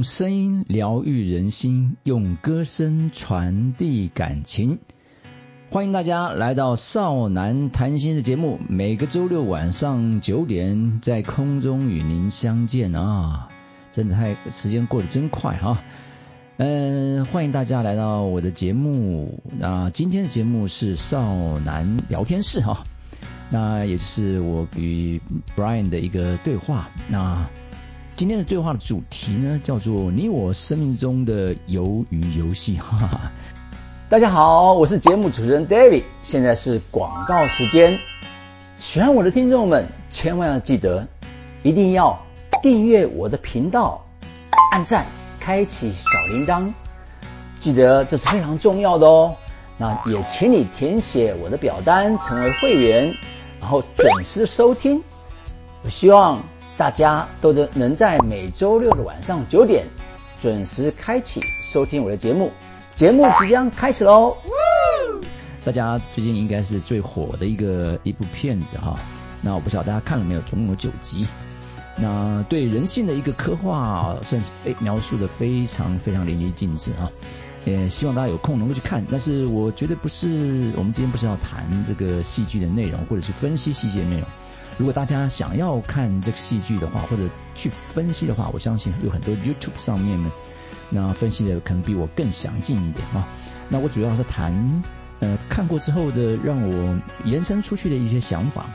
用声音疗愈人心，用歌声传递感情。欢迎大家来到少男谈心的节目，每个周六晚上九点在空中与您相见啊！真的太时间过得真快哈。嗯，欢迎大家来到我的节目。那今天的节目是少男聊天室哈，那也是我与 Brian 的一个对话。那今天的对话的主题呢，叫做“你我生命中的鱿鱼游戏”。哈哈。大家好，我是节目主持人 David，现在是广告时间。喜欢我的听众们，千万要记得，一定要订阅我的频道，按赞，开启小铃铛，记得这是非常重要的哦。那也请你填写我的表单，成为会员，然后准时收听。我希望。大家都能能在每周六的晚上九点准时开启收听我的节目，节目即将开始喽！大家最近应该是最火的一个一部片子哈，那我不知道大家看了没有？总共有九集，那对人性的一个刻画算是非描述的非常非常淋漓尽致啊！也希望大家有空能够去看，但是我觉得不是，我们今天不是要谈这个戏剧的内容，或者是分析细节内容。如果大家想要看这个戏剧的话，或者去分析的话，我相信有很多 YouTube 上面呢，那分析的可能比我更详尽一点啊。那我主要是谈呃看过之后的让我延伸出去的一些想法。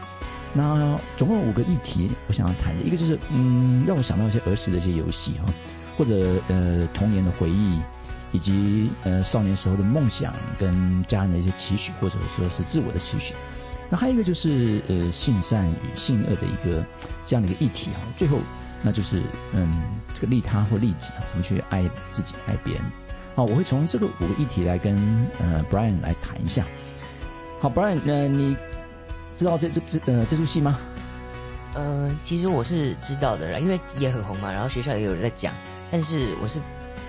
那总共五个议题，我想要谈的一个就是嗯让我想到一些儿时的一些游戏哈，或者呃童年的回忆，以及呃少年时候的梦想跟家人的一些期许，或者说是自我的期许。那还有一个就是呃性善与性恶的一个这样的一个议题啊，最后那就是嗯这个利他或利己啊，怎么去爱自己爱别人？好，我会从这个五个议题来跟呃 Brian 来谈一下。好，Brian，呃你知道这这这呃这出戏吗？呃，其实我是知道的啦，因为也很红嘛，然后学校也有人在讲，但是我是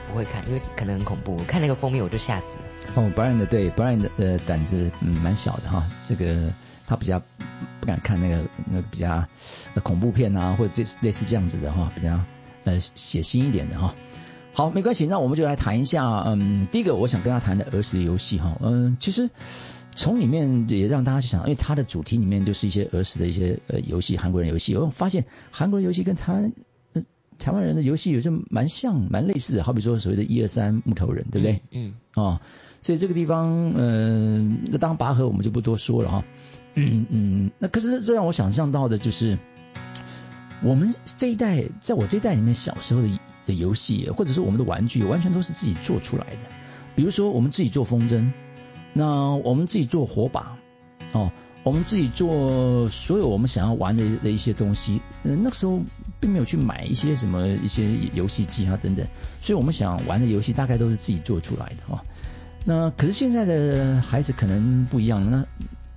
不会看，因为可能很恐怖，看那个封面我就吓死了。哦，Brian 的对，Brian 的呃胆子嗯蛮小的哈，这个他比较不敢看那个那个比较恐怖片啊，或者这类似这样子的哈，比较呃血腥一点的哈。好，没关系，那我们就来谈一下，嗯，第一个我想跟他谈的儿时的游戏哈，嗯，其实从里面也让大家去想，因为它的主题里面就是一些儿时的一些呃游戏，韩国人游戏，我发现韩国人游戏跟台湾台湾人的游戏有些蛮像，蛮类似的，好比说所谓的一二三木头人，对不对？嗯，哦。所以这个地方，嗯，那当拔河我们就不多说了哈。嗯嗯，那可是这让我想象到的就是，我们这一代，在我这一代里面，小时候的的游戏，或者说我们的玩具，完全都是自己做出来的。比如说，我们自己做风筝，那我们自己做火把，哦，我们自己做所有我们想要玩的的一些东西。嗯，那个时候并没有去买一些什么一些游戏机啊等等，所以我们想玩的游戏大概都是自己做出来的哦。那可是现在的孩子可能不一样。那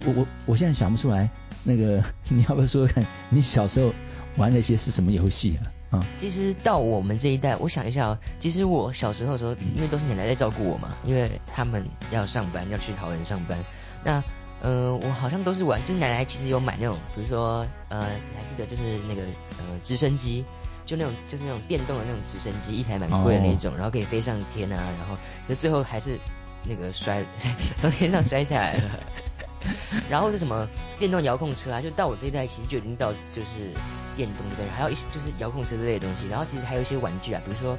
我我我现在想不出来，那个你要不要说看你小时候玩那些是什么游戏啊？啊，其实到我们这一代，我想一下，其实我小时候的时候，因为都是奶奶在照顾我嘛，因为他们要上班，要去桃园上班。那呃，我好像都是玩，就是奶奶其实有买那种，比如说呃，你还记得就是那个呃直升机，就那种就是那种电动的那种直升机，一台蛮贵的那种，然后可以飞上天啊，然后就最后还是。那个摔从天上摔下来了，然后是什么电动遥控车啊？就到我这一代其实就已经到就是电动这边，还有一些就是遥控车之类的东西。然后其实还有一些玩具啊，比如说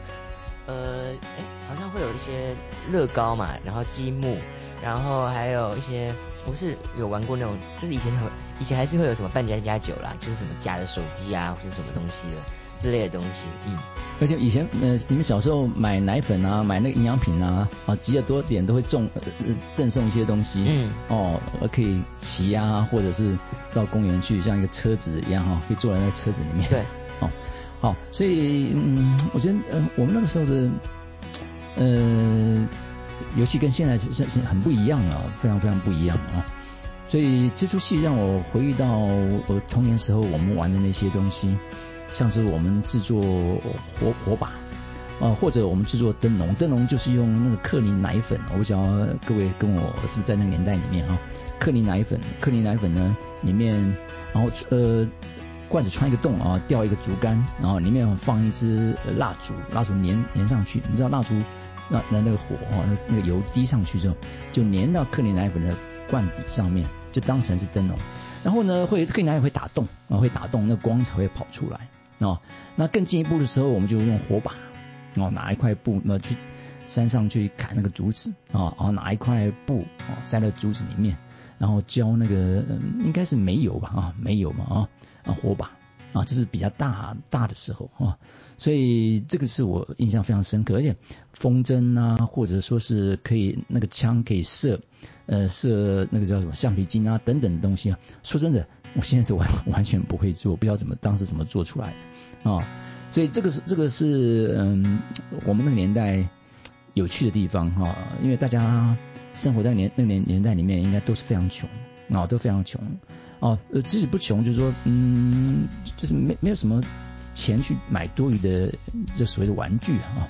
呃，哎，好像会有一些乐高嘛，然后积木，然后还有一些不是有玩过那种，就是以前很以前还是会有什么半家家酒啦，就是什么假的手机啊，或者什么东西的。之类的东西，嗯，而且以前呃，你们小时候买奶粉啊，买那个营养品啊，啊，集的多点都会赠呃赠送一些东西，嗯，哦，可以骑啊，或者是到公园去，像一个车子一样哈，可以坐在那个车子里面，对，哦，好，所以嗯，我觉得呃，我们那个时候的呃游戏跟现在是是是很不一样啊，非常非常不一样啊，所以这出戏让我回忆到我童年时候我们玩的那些东西。像是我们制作火火把，啊，或者我们制作灯笼，灯笼就是用那个克林奶粉。我不晓得各位跟我是不是在那个年代里面啊？克林奶粉，克林奶粉呢里面，然后呃罐子穿一个洞啊，吊一个竹竿，然后里面放一支蜡烛，蜡烛粘粘上去，你知道蜡烛那那那个火啊，那那个油滴上去之后，就粘到克林奶粉的罐底上面，就当成是灯笼。然后呢，会克林奶粉会打洞啊，会打洞，那光才会跑出来啊。那更进一步的时候，我们就用火把哦，拿一块布那去山上去砍那个竹子啊，然后拿一块布啊塞到竹子里面。然后浇那个应该是煤油吧啊，煤油嘛啊啊火把啊，这是比较大大的时候啊，所以这个是我印象非常深刻，而且风筝啊，或者说是可以那个枪可以射呃射那个叫什么橡皮筋啊等等东西啊，说真的，我现在是完完全不会做，不知道怎么当时怎么做出来的啊，所以这个是这个是嗯我们那个年代有趣的地方哈，因为大家。生活在年那个年年代里面，应该都是非常穷啊，都非常穷哦。即使不穷，就是说，嗯，就是没没有什么钱去买多余的这所谓的玩具啊。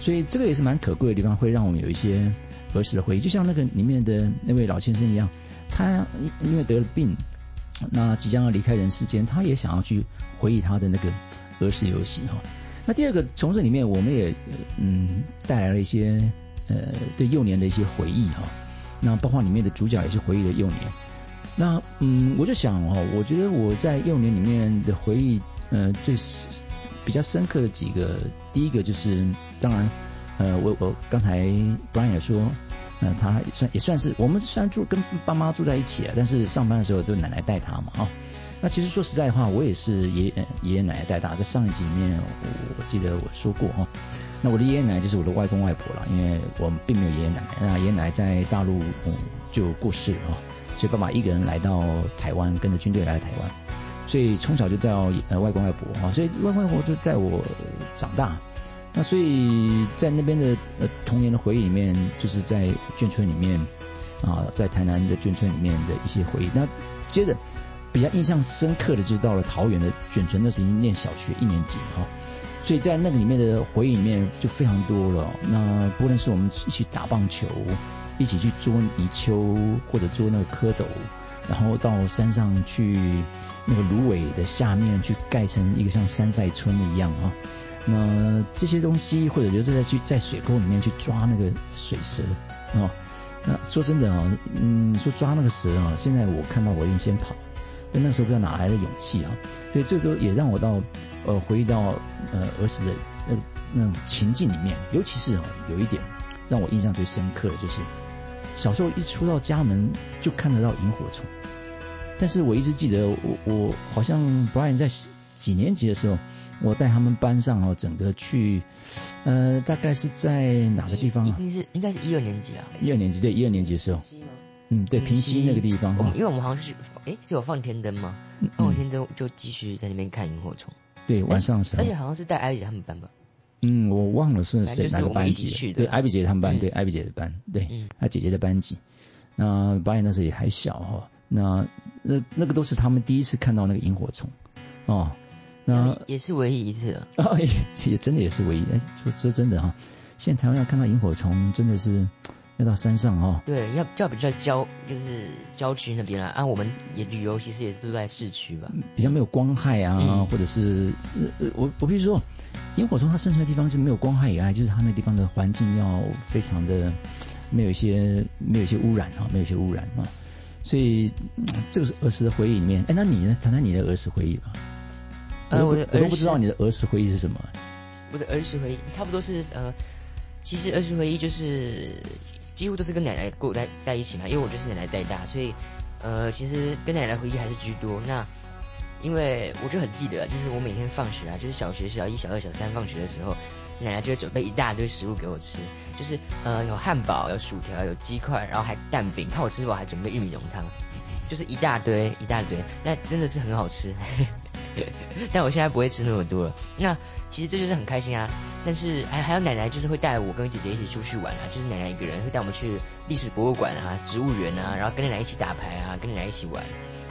所以这个也是蛮可贵的地方，会让我们有一些儿时的回忆。就像那个里面的那位老先生一样，他因因为得了病，那即将要离开人世间，他也想要去回忆他的那个儿时游戏哈。那第二个从这里面，我们也嗯带来了一些。呃，对幼年的一些回忆哈，那包括里面的主角也是回忆的幼年。那嗯，我就想哦，我觉得我在幼年里面的回忆，呃，最比较深刻的几个，第一个就是，当然，呃，我我刚才 Brian 也说，那，他算也算是我们虽然住跟爸妈住在一起啊，但是上班的时候都奶奶带他嘛哈。那其实说实在的话，我也是爷爷爷奶奶带大，在上一集里面我记得我说过哈。那我的爷爷奶奶就是我的外公外婆了，因为我并没有爷爷奶奶。那爷爷奶奶在大陆嗯就过世了啊，所以爸爸一个人来到台湾，跟着军队来到台湾，所以从小就叫呃外公外婆啊，所以外公外婆就在我长大。那所以在那边的童年的回忆里面，就是在眷村里面啊，在台南的眷村里面的一些回忆。那接着比较印象深刻的，就是到了桃园的眷村，那时已经念小学一年级哈。所以在那个里面的回忆里面就非常多了。那不论是我们一起打棒球，一起去捉泥鳅或者捉那个蝌蚪，然后到山上去那个芦苇的下面去盖成一个像山寨村一样啊。那这些东西或者就是在去在水沟里面去抓那个水蛇啊。那说真的啊，嗯，说抓那个蛇啊，现在我看到我一定先跑。但那时候不知道哪来的勇气啊。所以这都也让我到。呃，回忆到呃儿时的那那种情境里面，尤其是哦，有一点让我印象最深刻的就是，小时候一出到家门就看得到萤火虫，但是我一直记得我我好像 Brian 在几年级的时候，我带他们班上哦，整个去呃大概是在哪个地方啊？应该是应该是一二年级啊。一二年级对，一二年级的时候。嗯，对，平西那个地方。因为我们好像是哎是有放天灯吗？放天灯就继续在那边看萤火虫。对，晚上是，而且好像是带艾比姐他们班吧？嗯，我忘了是谁哪个班级。对，艾比姐他们班，对，艾比姐的班，对，她姐姐的班级。那八爷那时候也还小哈，那那那个都是他们第一次看到那个萤火虫哦。那也是唯一一次啊，也真的也是唯一。哎，说说真的哈，现在台湾要看到萤火虫，真的是。要到山上哦，对，要要比较郊，就是郊区那边啦。啊，我们也旅游，其实也是都在市区吧，比较没有光害啊，或者是呃，我我必须说，萤火虫它生存的地方是没有光害以外，就是它那地方的环境要非常的没有一些没有一些污染啊，没有一些污染啊，所以这个是儿时的回忆里面。哎，那你呢？谈谈你的儿时回忆吧。呃，我的我都不知道你的儿时回忆是什么。我的儿时回忆差不多是呃，其实儿时回忆就是。几乎都是跟奶奶过在在一起嘛，因为我就是奶奶带大，所以呃，其实跟奶奶回忆还是居多。那因为我就很记得，就是我每天放学啊，就是小学小一、小二、小三放学的时候，奶奶就会准备一大堆食物给我吃，就是呃有汉堡、有薯条、有鸡块，然后还蛋饼，看我吃饱还准备玉米浓汤，就是一大堆一大堆，那真的是很好吃。但我现在不会吃那么多了。那其实这就是很开心啊。但是还还有奶奶就是会带我跟姐姐一起出去玩啊，就是奶奶一个人会带我们去历史博物馆啊、植物园啊，然后跟奶奶一起打牌啊，跟奶奶一起玩。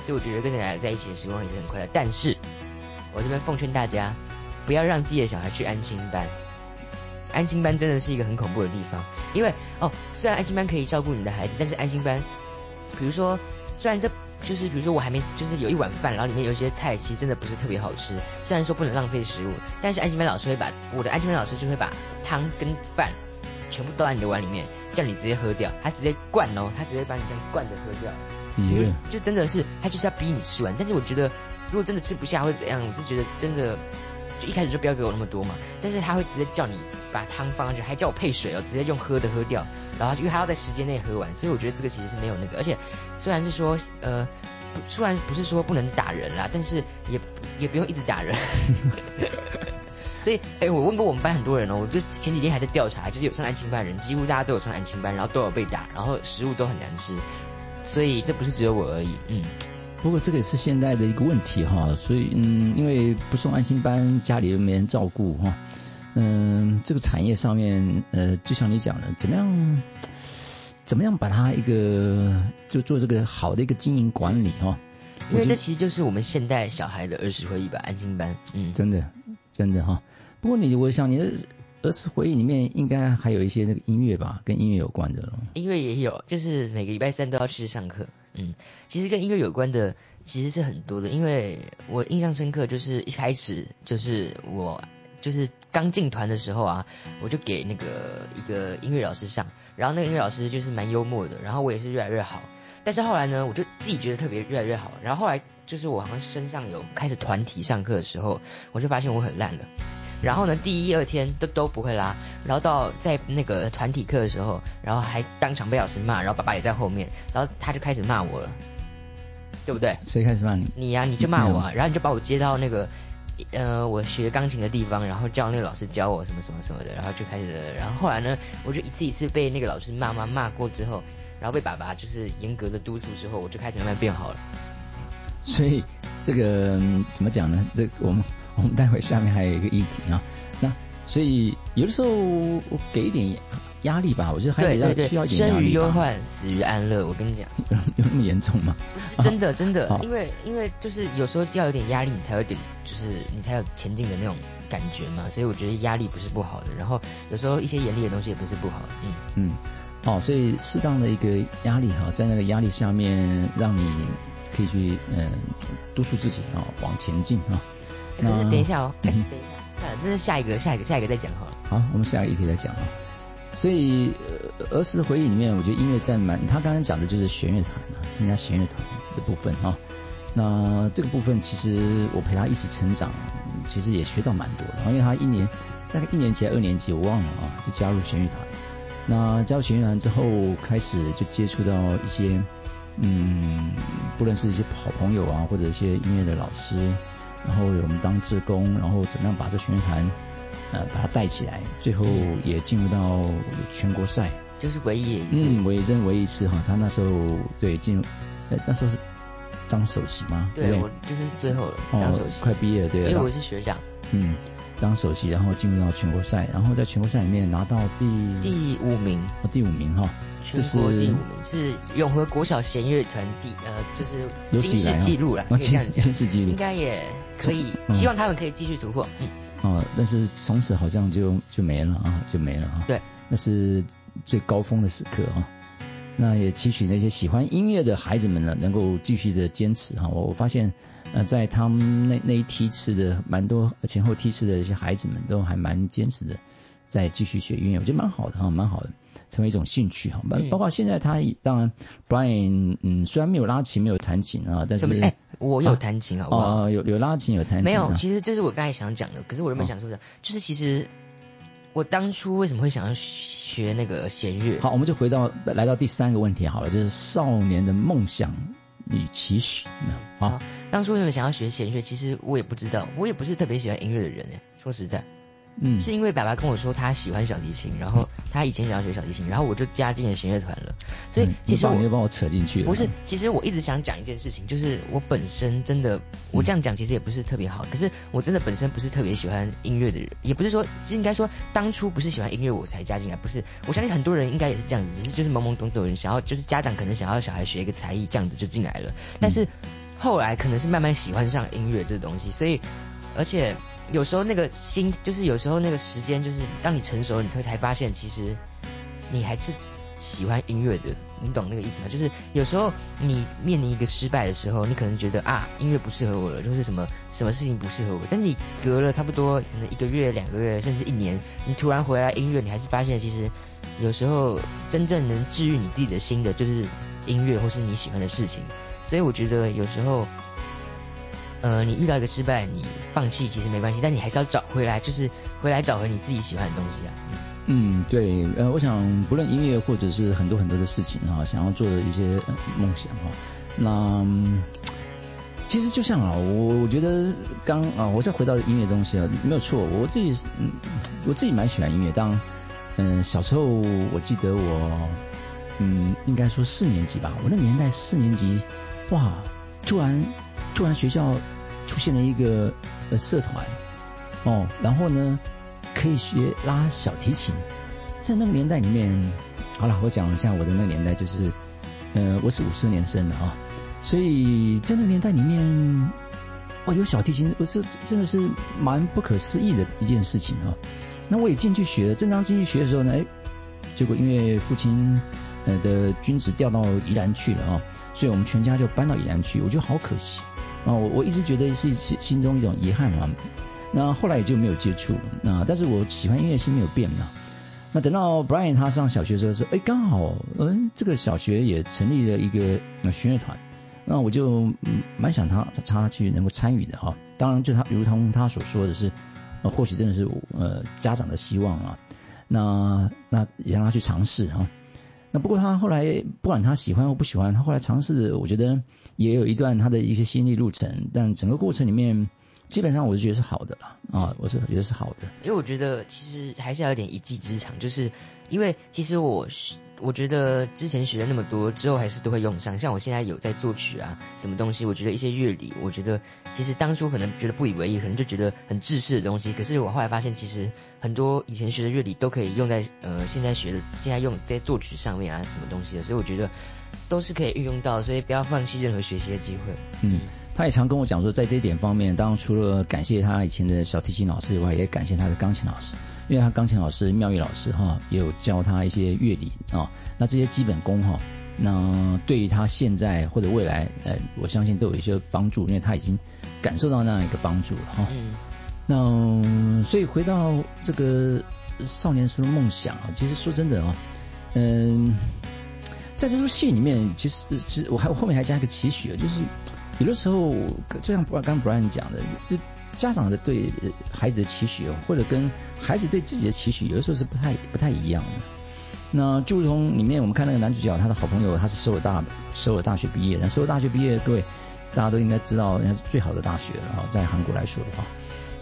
所以我觉得跟奶奶在一起的时光也是很快乐。但是我这边奉劝大家，不要让自己的小孩去安亲班。安心班真的是一个很恐怖的地方，因为哦，虽然安心班可以照顾你的孩子，但是安心班，比如说虽然这就是比如说我还没就是有一碗饭，然后里面有一些菜，其实真的不是特别好吃。虽然说不能浪费食物，但是安心班老师会把我的安心班老师就会把汤跟饭全部倒在你的碗里面，叫你直接喝掉，他直接灌哦，他直接把你这样灌着喝掉。耶，就真的是他就是要逼你吃完，但是我觉得如果真的吃不下或者怎样，我是觉得真的就一开始就不要给我那么多嘛。但是他会直接叫你把汤放上去，还叫我配水哦，直接用喝的喝掉。然后因为他要在时间内喝完，所以我觉得这个其实是没有那个，而且虽然是说呃，虽然不是说不能打人啦，但是也也不用一直打人。所以哎，我问过我们班很多人哦，我就前几天还在调查，就是有上安亲班的人，几乎大家都有上安亲班，然后都有被打，然后食物都很难吃，所以这不是只有我而已，嗯。不过这个也是现在的一个问题哈，所以嗯，因为不送安心班，家里又没人照顾哈，嗯，这个产业上面呃，就像你讲的，怎么样，怎么样把它一个就做这个好的一个经营管理哈。因为这其实就是我们现代小孩的儿时回忆吧，安心班，嗯，真的真的哈。不过你我想你的儿时回忆里面应该还有一些那个音乐吧，跟音乐有关的。音乐也有，就是每个礼拜三都要去上课。嗯，其实跟音乐有关的其实是很多的，因为我印象深刻，就是一开始就是我就是刚进团的时候啊，我就给那个一个音乐老师上，然后那个音乐老师就是蛮幽默的，然后我也是越来越好，但是后来呢，我就自己觉得特别越来越好，然后后来就是我好像身上有开始团体上课的时候，我就发现我很烂了。然后呢，第一二天都都不会拉，然后到在那个团体课的时候，然后还当场被老师骂，然后爸爸也在后面，然后他就开始骂我了，对不对？谁开始骂你？你呀，你就骂我，然后你就把我接到那个呃我学钢琴的地方，然后叫那个老师教我什么什么什么的，然后就开始，然后后来呢，我就一次一次被那个老师骂骂骂过之后，然后被爸爸就是严格的督促之后，我就开始慢慢变好了。所以这个怎么讲呢？这我们。我们待会下面还有一个议题啊，那所以有的时候给一点压力吧，我觉得还得要需要一点压力。生于忧患，死于安乐。我跟你讲，有那么严重吗？不 是真的，真的，因为因为就是有时候要有点压力，你才有点就是你才有前进的那种感觉嘛。所以我觉得压力不是不好的，然后有时候一些严厉的东西也不是不好。嗯嗯，好，所以适当的一个压力哈，在那个压力下面，让你可以去嗯督促自己啊往前进啊。可是等一下哦，等一下，算了，那是下一个，下一个，下一个再讲好了。好，我们下一个议题再讲啊。所以儿时的回忆里面，我觉得音乐占蛮，他刚刚讲的就是弦乐团啊，参加弦乐团的部分啊。那这个部分其实我陪他一起成长，其实也学到蛮多的。因为他一年大概一年级、二年级我忘了啊，就加入弦乐团。那加入弦乐团之后，开始就接触到一些嗯，不论是一些好朋友啊，或者一些音乐的老师。然后我们当志工，然后怎么样把这弦乐团呃把它带起来，最后也进入到全国赛，就是唯一嗯唯真唯一一次哈，他那时候对进入，哎那时候是当首席吗？对，我就是最后了，当首席，快毕业了对，因为我是学长，嗯，当首席，然后进入到全国赛，然后在全国赛里面拿到第第五名，哦第五名哈。全国第五名是永和国小弦乐团第呃，就是金世纪录了，可以这样讲，应该也可以，希望他们可以继续突破。嗯，哦，但是从此好像就就没了啊，就没了啊。对，那是最高峰的时刻啊。那也期许那些喜欢音乐的孩子们呢，能够继续的坚持哈。我我发现呃，在他们那那一梯次的蛮多前后梯次的一些孩子们都还蛮坚持的，在继续学音乐，我觉得蛮好的哈，蛮好的。成为一种兴趣哈，包包括现在他当然，Brian 嗯虽然没有拉琴没有弹琴啊，但是哎我有弹琴好不好？哦有有拉琴有弹琴。没有，其实这是我刚才想讲的，可是我原本想说的，就是其实我当初为什么会想要学那个弦乐？好，我们就回到来到第三个问题好了，就是少年的梦想与期许。好，当初为什么想要学弦乐？其实我也不知道，我也不是特别喜欢音乐的人哎，说实在。嗯，是因为爸爸跟我说他喜欢小提琴，然后他以前想要学小提琴，然后我就加进了弦乐团了。所以其实我又帮我扯进去了。不是，其实我一直想讲一件事情，就是我本身真的，我这样讲其实也不是特别好。可是我真的本身不是特别喜欢音乐的人，也不是说，应该说当初不是喜欢音乐我才加进来，不是。我相信很多人应该也是这样子，只是就是懵懵懂懂人想要，就是家长可能想要小孩学一个才艺，这样子就进来了。但是后来可能是慢慢喜欢上音乐这个东西，所以而且。有时候那个心，就是有时候那个时间，就是当你成熟，你才才发现，其实你还是喜欢音乐的，你懂那个意思吗？就是有时候你面临一个失败的时候，你可能觉得啊，音乐不适合我了，就是什么什么事情不适合我。但你隔了差不多可能一个月、两个月，甚至一年，你突然回来音乐，你还是发现其实有时候真正能治愈你自己的心的，就是音乐或是你喜欢的事情。所以我觉得有时候，呃，你遇到一个失败，你放弃其实没关系，但你还是要找回来，就是回来找回你自己喜欢的东西啊。嗯，对，呃，我想不论音乐或者是很多很多的事情哈，想要做的一些梦想哈，那其实就像啊，我我觉得刚啊，我再回到音乐东西啊，没有错，我自己嗯，我自己蛮喜欢音乐。当嗯小时候，我记得我嗯应该说四年级吧，我那年代四年级，哇，突然突然学校出现了一个呃社团哦，然后呢。可以学拉小提琴，在那个年代里面，好了，我讲一下我的那个年代，就是，呃，我是五四年生的啊，所以在那个年代里面，哇，有小提琴，我这真的是蛮不可思议的一件事情啊。那我也进去学，正当进去学的时候呢，哎，结果因为父亲呃的军职调到宜兰去了啊，所以我们全家就搬到宜兰去，我觉得好可惜啊，我我一直觉得是心心中一种遗憾啊。那后来也就没有接触，那但是我喜欢音乐心没有变嘛。那等到 Brian 他上小学的时候是，哎，刚好，嗯，这个小学也成立了一个弦乐团，那我就蛮想他他去能够参与的哈。当然，就他如同他所说的是，或许真的是呃家长的希望啊。那那也让他去尝试哈。那不过他后来不管他喜欢或不喜欢，他后来尝试，我觉得也有一段他的一些心理路程，但整个过程里面。基本上我是觉得是好的了啊，我是觉得是好的，因为我觉得其实还是要有点一技之长，就是因为其实我我觉得之前学了那么多之后还是都会用上，像我现在有在作曲啊什么东西，我觉得一些乐理，我觉得其实当初可能觉得不以为意，可能就觉得很制式的东西，可是我后来发现其实很多以前学的乐理都可以用在呃现在学的现在用在作曲上面啊什么东西的，所以我觉得都是可以运用到，所以不要放弃任何学习的机会。嗯。他也常跟我讲说，在这一点方面，当然除了感谢他以前的小提琴老师以外，也感谢他的钢琴老师，因为他钢琴老师妙玉老师哈，也有教他一些乐理啊，那这些基本功哈，那对于他现在或者未来，呃，我相信都有一些帮助，因为他已经感受到那样一个帮助了哈。嗯。那所以回到这个少年时的梦想啊，其实说真的啊，嗯，在这出戏里面，其实其实我还后面还加一个期许啊，就是。有的时候，就像刚刚 Brian 讲的，就家长的对孩子的期许，或者跟孩子对自己的期许，有的时候是不太不太一样的。那就如同里面我们看那个男主角，他的好朋友，他是首尔大首尔大学毕业，那首尔大学毕业，各位大家都应该知道，人家是最好的大学了，在韩国来说的话，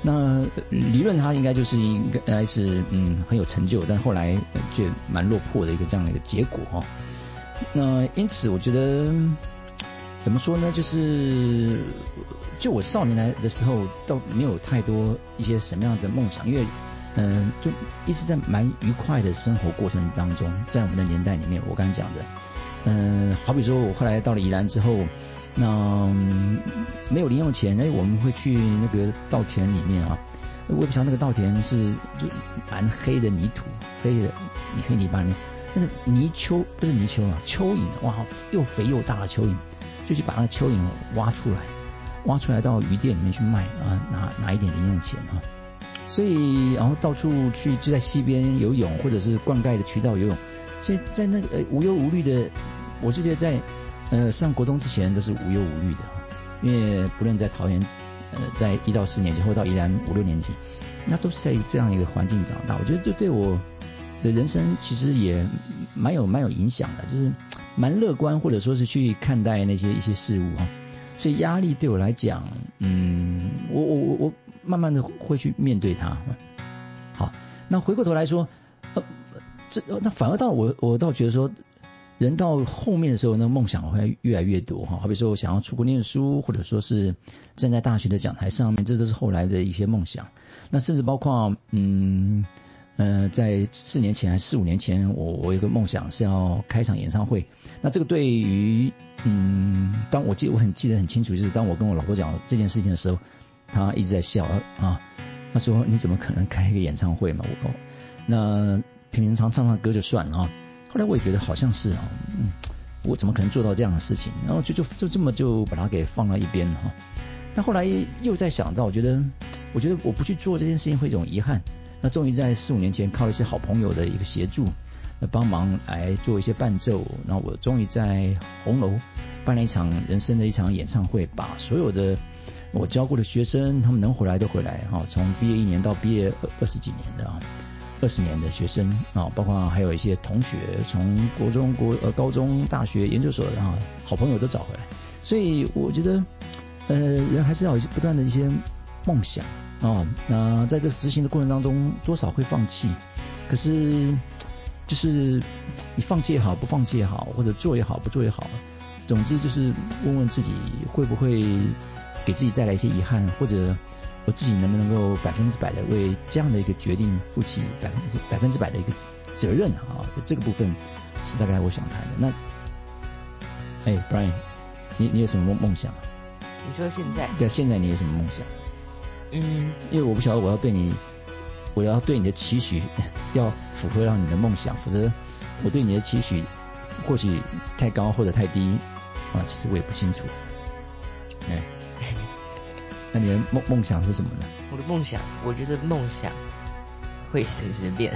那理论他应该就是应该是嗯很有成就，但后来却蛮落魄的一个这样的一个结果哈。那因此我觉得。怎么说呢？就是就我少年来的时候，倒没有太多一些什么样的梦想，因为嗯，就一直在蛮愉快的生活过程当中，在我们的年代里面，我刚才讲的，嗯，好比说我后来到了宜兰之后，那没有零用钱，哎，我们会去那个稻田里面啊，我也不晓得那个稻田是就蛮黑的泥土，黑的泥黑泥巴里面，那个泥鳅不是泥鳅啊，蚯蚓，哇，又肥又大的蚯蚓。就去把那个蚯蚓挖出来，挖出来到鱼店里面去卖啊，拿拿一点零用钱啊。所以然后到处去就在溪边游泳，或者是灌溉的渠道游泳。所以在那个呃无忧无虑的，我就觉得在呃上国中之前都是无忧无虑的，因为不论在桃园呃在一到四年级，或到宜兰五六年级，那都是在这样一个环境长大。我觉得这对我的人生其实也蛮有蛮有影响的，就是。蛮乐观，或者说是去看待那些一些事物哈，所以压力对我来讲，嗯，我我我我慢慢的会去面对它。好，那回过头来说，呃，这那反而到我我倒觉得说，人到后面的时候，那梦想会越来越多哈。好比说我想要出国念书，或者说是站在大学的讲台上面，这都是后来的一些梦想。那甚至包括嗯。呃，在四年前还是四五年前，我我有个梦想是要开场演唱会。那这个对于嗯，当我记我很记得很清楚，就是当我跟我老婆讲这件事情的时候，她一直在笑啊。她说：“你怎么可能开一个演唱会嘛？”我那平平常唱唱歌就算了啊。后来我也觉得好像是啊，嗯，我怎么可能做到这样的事情？然后就就就这么就把它给放到一边了哈。那后来又再想到，我觉得，我觉得我不去做这件事情会一种遗憾。那终于在四五年前靠一些好朋友的一个协助，那帮忙来做一些伴奏，然后我终于在红楼办了一场人生的一场演唱会，把所有的我教过的学生，他们能回来都回来哈，从毕业一年到毕业二二十几年的啊，二十年的学生啊，包括还有一些同学，从国中、国呃高中、大学、研究所的啊，好朋友都找回来，所以我觉得，呃，人还是要不断的一些梦想。哦，那在这个执行的过程当中，多少会放弃，可是就是你放弃也好，不放弃也好，或者做也好，不做也好，总之就是问问自己会不会给自己带来一些遗憾，或者我自己能不能够百分之百的为这样的一个决定负起百分之百分之百的一个责任啊？这个部分是大概我想谈的。那，哎，Brian，你你有什么梦梦想？你说现在？对，现在你有什么梦想？嗯，因为我不晓得我要对你，我要对你的期许要符合到你的梦想，否则我对你的期许或许太高或者太低啊，其实我也不清楚。哎，那你的梦梦想是什么呢？我的梦想，我觉得梦想会随时变，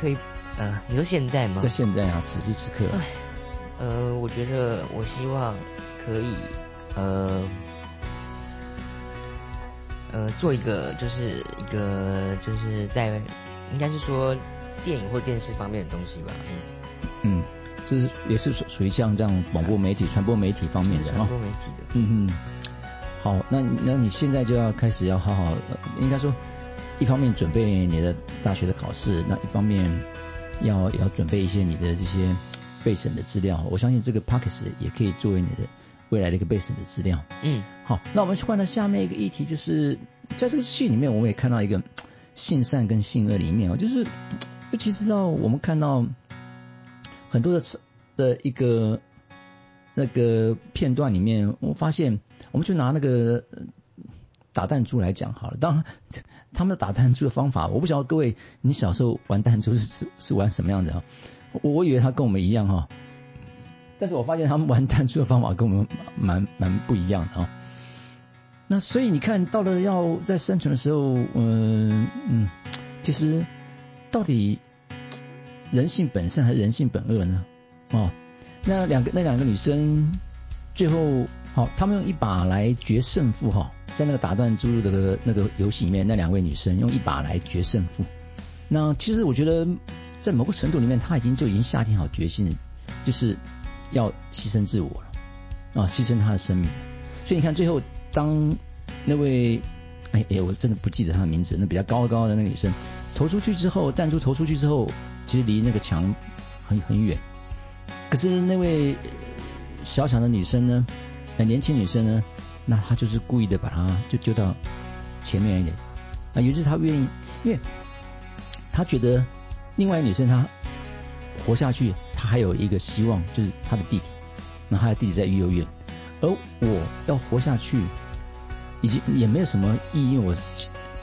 可以呃，你说现在吗？在现在啊，此时此刻。呃，我觉得我希望可以呃。呃，做一个就是一个就是在应该是说电影或电视方面的东西吧，嗯，嗯，就是也是属属于像这样广播媒体、传播媒体方面的传播媒体的，嗯嗯。好，那那你现在就要开始要好好，应该说一方面准备你的大学的考试，那一方面要要准备一些你的这些备审的资料。我相信这个 Packets 也可以作为你的。未来的一个备审的资料。嗯，好，那我们换到下面一个议题，就是在这个戏里面，我们也看到一个性善跟性恶里面哦，就是尤其是到我们看到很多的的一个那个片段里面，我发现，我们就拿那个打弹珠来讲好了。当然，他们的打弹珠的方法，我不晓得各位你小时候玩弹珠是是玩什么样的啊？我以为他跟我们一样哈。但是我发现他们玩弹珠的方法跟我们蛮蛮不一样的啊。那所以你看到了要在生存的时候，嗯嗯，其实到底人性本善还是人性本恶呢？哦，那两个那两个女生最后好，他们用一把来决胜负哈，在那个打断珠的那个游戏里面，那两位女生用一把来决胜负。那其实我觉得在某个程度里面，他已经就已经下定好决心了，就是。要牺牲自我了啊，牺牲他的生命。所以你看，最后当那位哎哎，我真的不记得他的名字，那比较高高的那个女生投出去之后，弹珠投出去之后，其实离那个墙很很远。可是那位小小的女生呢，年轻女生呢，那她就是故意的把她就丢到前面一点啊，于是她愿意，因为她觉得另外女生她活下去。他还有一个希望，就是他的弟弟。那他的弟弟在育幼院，而我要活下去，已经也没有什么意义，因为我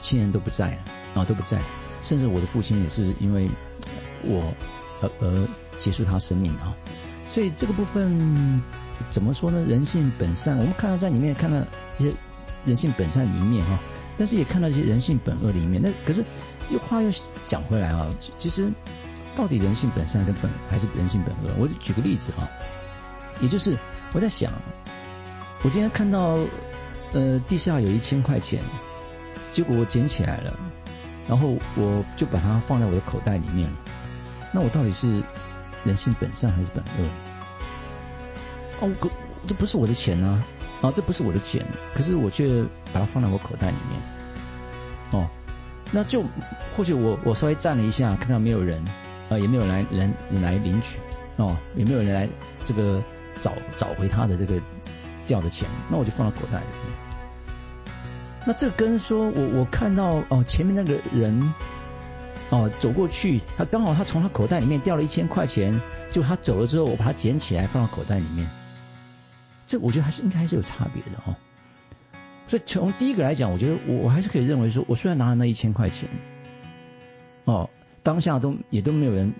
亲人都不在了啊，都不在，甚至我的父亲也是因为我而而结束他生命啊。所以这个部分怎么说呢？人性本善，我们看到在里面看到一些人性本善的一面哈，但是也看到一些人性本恶的一面。那可是又话又讲回来啊，其实。到底人性本善跟本还是人性本恶？我就举个例子啊，也就是我在想，我今天看到呃地下有一千块钱，结果我捡起来了，然后我就把它放在我的口袋里面了。那我到底是人性本善还是本恶？哦，我这不是我的钱啊，啊，这不是我的钱，可是我却把它放在我口袋里面。哦，那就或许我我稍微站了一下，看到没有人。啊，也没有来人来领取哦，也没有人来这个找找回他的这个掉的钱，那我就放到口袋里面。那这跟说我我看到哦前面那个人哦走过去，他刚好他从他口袋里面掉了一千块钱，就他走了之后，我把它捡起来放到口袋里面，这我觉得还是应该还是有差别的哦。所以从第一个来讲，我觉得我我还是可以认为说，我虽然拿了那一千块钱，哦。当下都也都没有人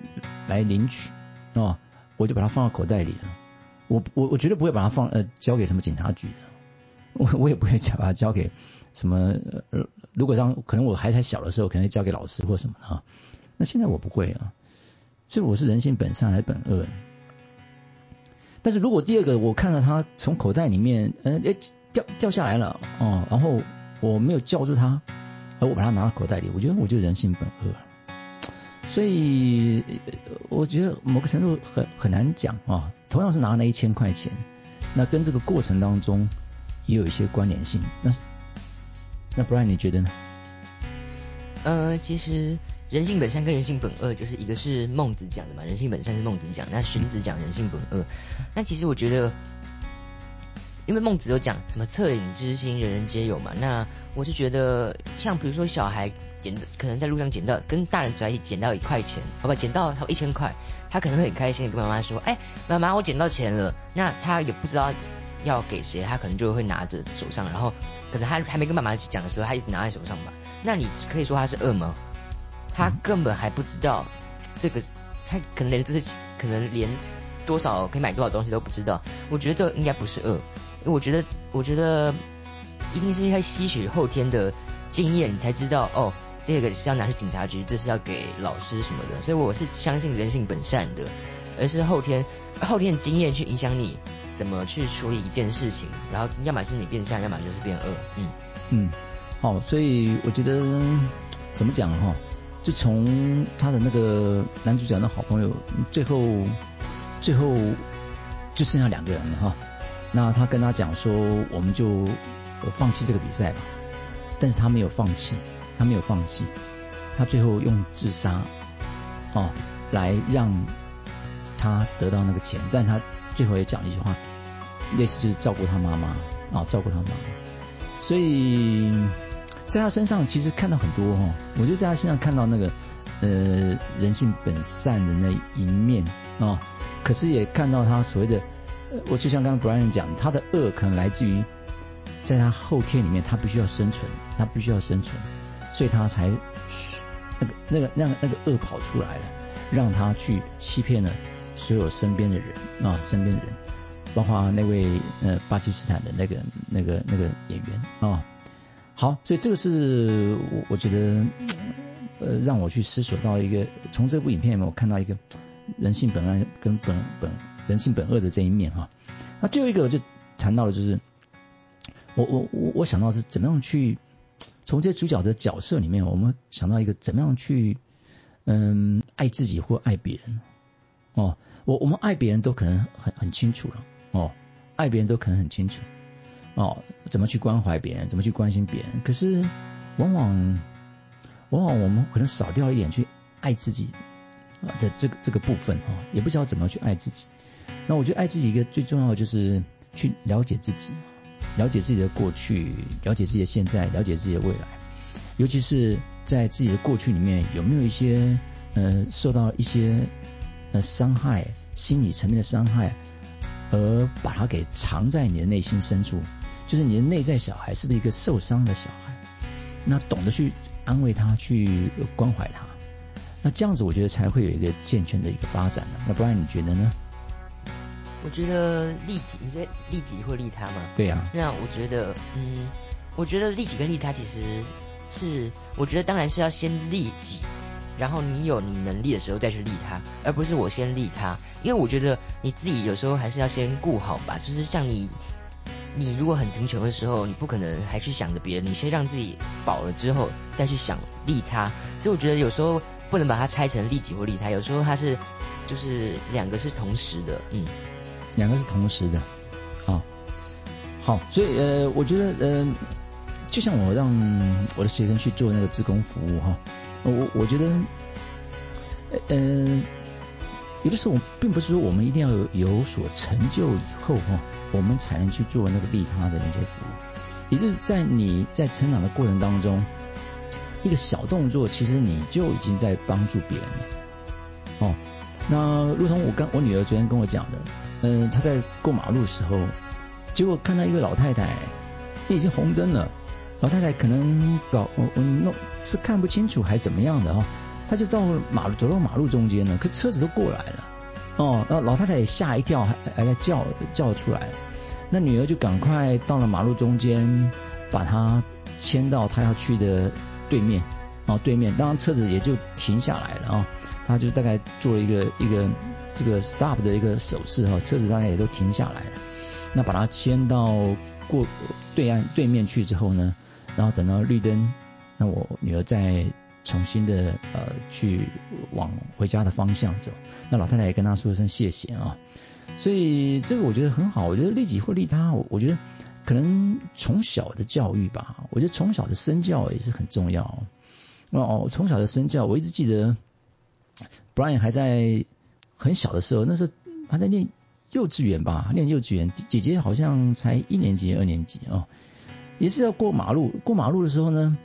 来领取哦，我就把它放到口袋里了。我我我绝对不会把它放呃交给什么警察局的，我我也不会把它交给什么呃，如果让可能我还太小的时候，可能会交给老师或什么的啊。那现在我不会啊，所以我是人性本善还是本恶？但是如果第二个我看到他从口袋里面嗯哎掉掉下来了哦，然后我没有叫住他，而我把它拿到口袋里，我觉得我就人性本恶。所以我觉得某个程度很很难讲啊。同样是拿那一千块钱，那跟这个过程当中也有一些关联性。那那不然你觉得呢？呃，其实人性本善跟人性本恶，就是一个是孟子讲的嘛，人性本善是孟子讲，那荀子讲人性本恶。那其实我觉得，因为孟子有讲什么恻隐之心，人人皆有嘛。那我是觉得，像比如说小孩捡，可能在路上捡到，跟大人在一起捡到一块钱，好吧，捡到一千块。他可能会很开心的跟妈妈说：“哎，妈妈，我捡到钱了。”那他也不知道要给谁，他可能就会拿着手上，然后可能他还没跟妈妈讲的时候，他一直拿在手上吧。那你可以说他是恶吗？他根本还不知道这个，他可能连这些，可能连多少可以买多少东西都不知道。我觉得这应该不是恶，因为我觉得，我觉得一定是要吸取后天的经验，你才知道哦。这个是要拿去警察局，这是要给老师什么的，所以我是相信人性本善的，而是后天后天的经验去影响你怎么去处理一件事情，然后要么是你变善，要么就是变恶。嗯嗯，好，所以我觉得怎么讲哈，就从他的那个男主角的好朋友，最后最后就剩下两个人了哈，那他跟他讲说，我们就放弃这个比赛吧，但是他没有放弃。他没有放弃，他最后用自杀，哦，来让他得到那个钱，但他最后也讲了一句话，类似就是照顾他妈妈，啊，照顾他妈妈。所以在他身上其实看到很多哈，我就在他身上看到那个呃人性本善的那一面啊，可是也看到他所谓的，我就像刚刚 Brian 讲，他的恶可能来自于在他后天里面，他必须要生存，他必须要生存。所以他才那个那个让那个恶跑出来了，让他去欺骗了所有身边的人啊，身边的人，包括那位呃巴基斯坦的那个那个那个演员啊。好，所以这个是我我觉得呃让我去思索到一个从这部影片里面我看到一个人性本恶跟本本人性本恶的这一面哈。那最后一个就谈到了就是我我我我想到是怎么样去。从这些主角的角色里面，我们想到一个怎么样去嗯爱自己或爱别人哦，我我们爱别人都可能很很清楚了哦，爱别人都可能很清楚哦，怎么去关怀别人，怎么去关心别人，可是往往往往我们可能少掉一点去爱自己的这个这个部分哈，也不知道怎么去爱自己。那我觉得爱自己一个最重要的就是去了解自己。了解自己的过去，了解自己的现在，了解自己的未来，尤其是在自己的过去里面有没有一些呃受到一些呃伤害，心理层面的伤害，而把它给藏在你的内心深处，就是你的内在小孩是不是一个受伤的小孩？那懂得去安慰他，去关怀他，那这样子我觉得才会有一个健全的一个发展呢。那不然你觉得呢？我觉得利己，你觉得利己会利他吗？对呀。那我觉得，嗯，我觉得利己跟利他其实是，我觉得当然是要先利己，然后你有你能力的时候再去利他，而不是我先利他。因为我觉得你自己有时候还是要先顾好吧。就是像你，你如果很贫穷的时候，你不可能还去想着别人，你先让自己饱了之后再去想利他。所以我觉得有时候不能把它拆成利己或利他，有时候它是就是两个是同时的，嗯。两个是同时的，啊，好，所以呃，我觉得呃，就像我让我的学生去做那个自工服务哈，我我觉得，呃，有的时候并不是说我们一定要有有所成就以后哈，我们才能去做那个利他的那些服务，也就是在你在成长的过程当中，一个小动作，其实你就已经在帮助别人了，哦，那如同我刚我女儿昨天跟我讲的。嗯，他在过马路的时候，结果看到一个老太太，已经红灯了，老太太可能搞我我弄是看不清楚还是怎么样的哈，他就到马路走到马路中间了，可车子都过来了，哦，然后老太太也吓一跳，还还在叫叫出来。那女儿就赶快到了马路中间，把她牵到她要去的对面，哦，对面，当然车子也就停下来了啊。他就大概做了一个一个这个 stop 的一个手势哈，车子大概也都停下来了。那把它牵到过对岸对面去之后呢，然后等到绿灯，那我女儿再重新的呃去往回家的方向走。那老太太也跟他说声谢谢啊。所以这个我觉得很好，我觉得利己或利他，我觉得可能从小的教育吧，我觉得从小的身教也是很重要。哦，从小的身教，我一直记得，Brian 还在很小的时候，那时候还在念幼稚园吧，念幼稚园，姐姐好像才一年级、二年级啊，也是要过马路，过马路的时候呢，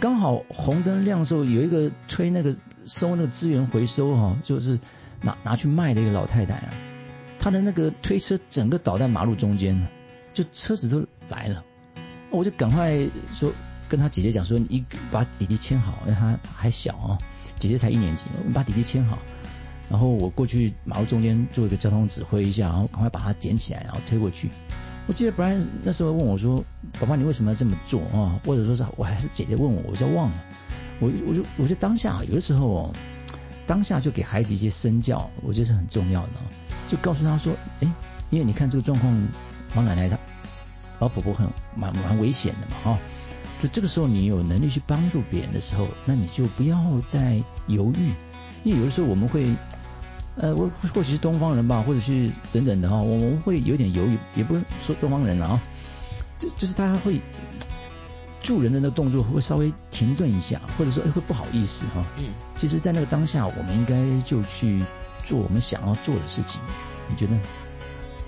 刚好红灯亮的时候，有一个推那个收那个资源回收哈，就是拿拿去卖的一个老太太啊。她的那个推车整个倒在马路中间了，就车子都来了，我就赶快说跟他姐姐讲说，你把弟弟牵好，因为他还小啊，姐姐才一年级，我们把弟弟牵好，然后我过去马路中间做一个交通指挥一下，然后赶快把他捡起来，然后推过去。我记得 Brian 那时候问我说，爸爸你为什么要这么做啊？或者说是我还是姐姐问我，我就忘了。我我就我就当下有的时候，当下就给孩子一些身教，我觉得是很重要的。就告诉他说，哎，因为你看这个状况，老奶奶她老婆婆很蛮蛮危险的嘛，哈，就这个时候你有能力去帮助别人的时候，那你就不要再犹豫，因为有的时候我们会，呃，我或许是东方人吧，或者是等等的哈，我们会有点犹豫，也不是说东方人啊，就就是大家会助人的那个动作会稍微停顿一下，或者说会不好意思哈，嗯，其实，在那个当下，我们应该就去。做我们想要做的事情，你觉得？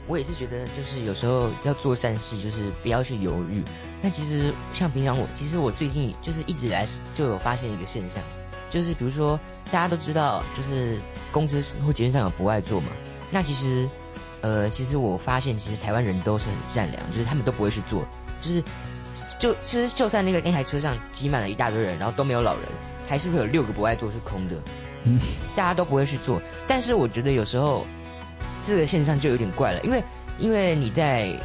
我也是觉得，就是有时候要做善事，就是不要去犹豫。那其实像平常我，其实我最近就是一直以来就有发现一个现象，就是比如说大家都知道，就是公车或捷运上有不爱坐嘛。那其实，呃，其实我发现，其实台湾人都是很善良，就是他们都不会去做，就是就其实就算那个那台车上挤满了一大堆人，然后都没有老人，还是会有六个不爱坐是空的。嗯，大家都不会去做，但是我觉得有时候这个现象就有点怪了，因为因为你在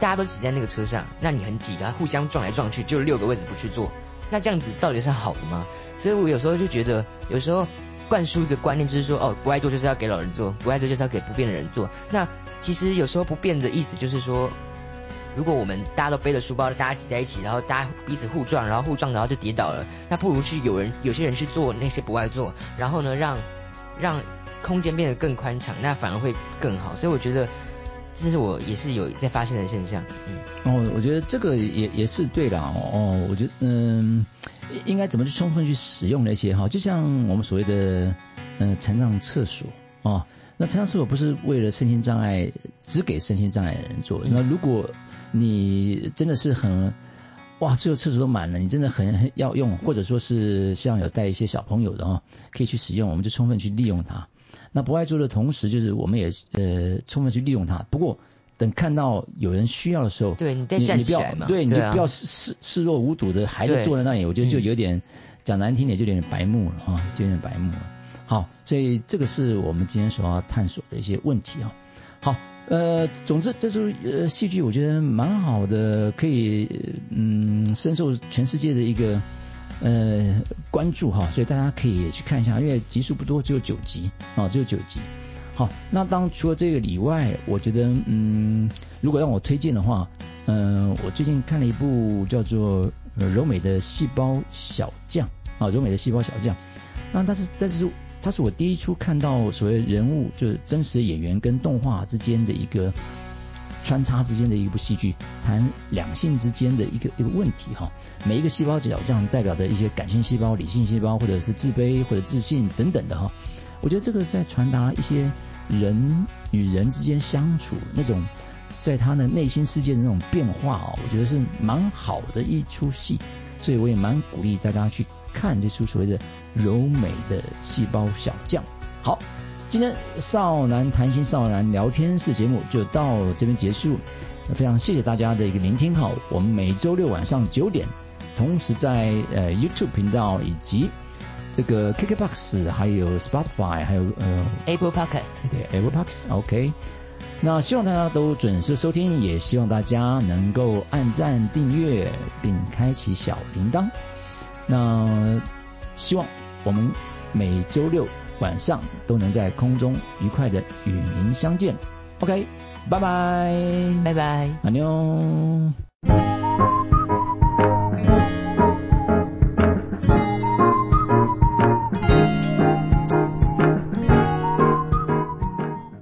大家都挤在那个车上，那你很挤的，互相撞来撞去，就六个位置不去坐，那这样子到底是好的吗？所以我有时候就觉得，有时候灌输一个观念就是说，哦，不爱做就是要给老人做，不爱做就是要给不便的人做。那其实有时候不便的意思就是说。如果我们大家都背着书包，大家挤在一起，然后大家彼此互撞，然后互撞然后就跌倒了，那不如去有人有些人去做那些不爱做，然后呢让让空间变得更宽敞，那反而会更好。所以我觉得这是我也是有在发现的现象。嗯，哦，我觉得这个也也是对的哦。我觉得嗯，应该怎么去充分去使用那些哈？就像我们所谓的嗯，残障厕所哦，那残障厕所不是为了身心障碍只给身心障碍的人做，那如果你真的是很哇，最后厕所都满了，你真的很很要用，或者说是像有带一些小朋友的哦，可以去使用，我们就充分去利用它。那不爱做的同时，就是我们也呃充分去利用它。不过等看到有人需要的时候，对你再站起来嘛，对，你就不要视视视若无睹的还是坐在那里，我觉得就有点讲难听点，就有点白目了啊，就有点白目了。好，所以这个是我们今天所要探索的一些问题啊。好。呃，总之这出呃戏剧我觉得蛮好的，可以嗯深受全世界的一个呃关注哈，所以大家可以去看一下，因为集数不多，只有九集啊，只有九集。好，那当除了这个以外，我觉得嗯，如果让我推荐的话，嗯，我最近看了一部叫做《柔美的细胞小将》啊，《柔美的细胞小将》，那但是但是。它是我第一出看到所谓人物就是真实演员跟动画之间的一个穿插之间的一部戏剧，谈两性之间的一个一个问题哈。每一个细胞角这样代表的一些感性细胞、理性细胞，或者是自卑或者自信等等的哈。我觉得这个在传达一些人与人之间相处那种在他的内心世界的那种变化哦，我觉得是蛮好的一出戏，所以我也蛮鼓励大家去。看这出所谓的柔美的细胞小将。好，今天少男谈心少男聊天室节目就到这边结束，非常谢谢大家的一个聆听。哈，我们每周六晚上九点，同时在呃 YouTube 频道以及这个 KKBox，还有 Spotify，还有呃 Apple Podcast，对 Apple Podcast，OK。那希望大家都准时收听，也希望大家能够按赞、订阅并开启小铃铛。那希望我们每周六晚上都能在空中愉快的与您相见。OK，拜拜，拜拜。阿妞。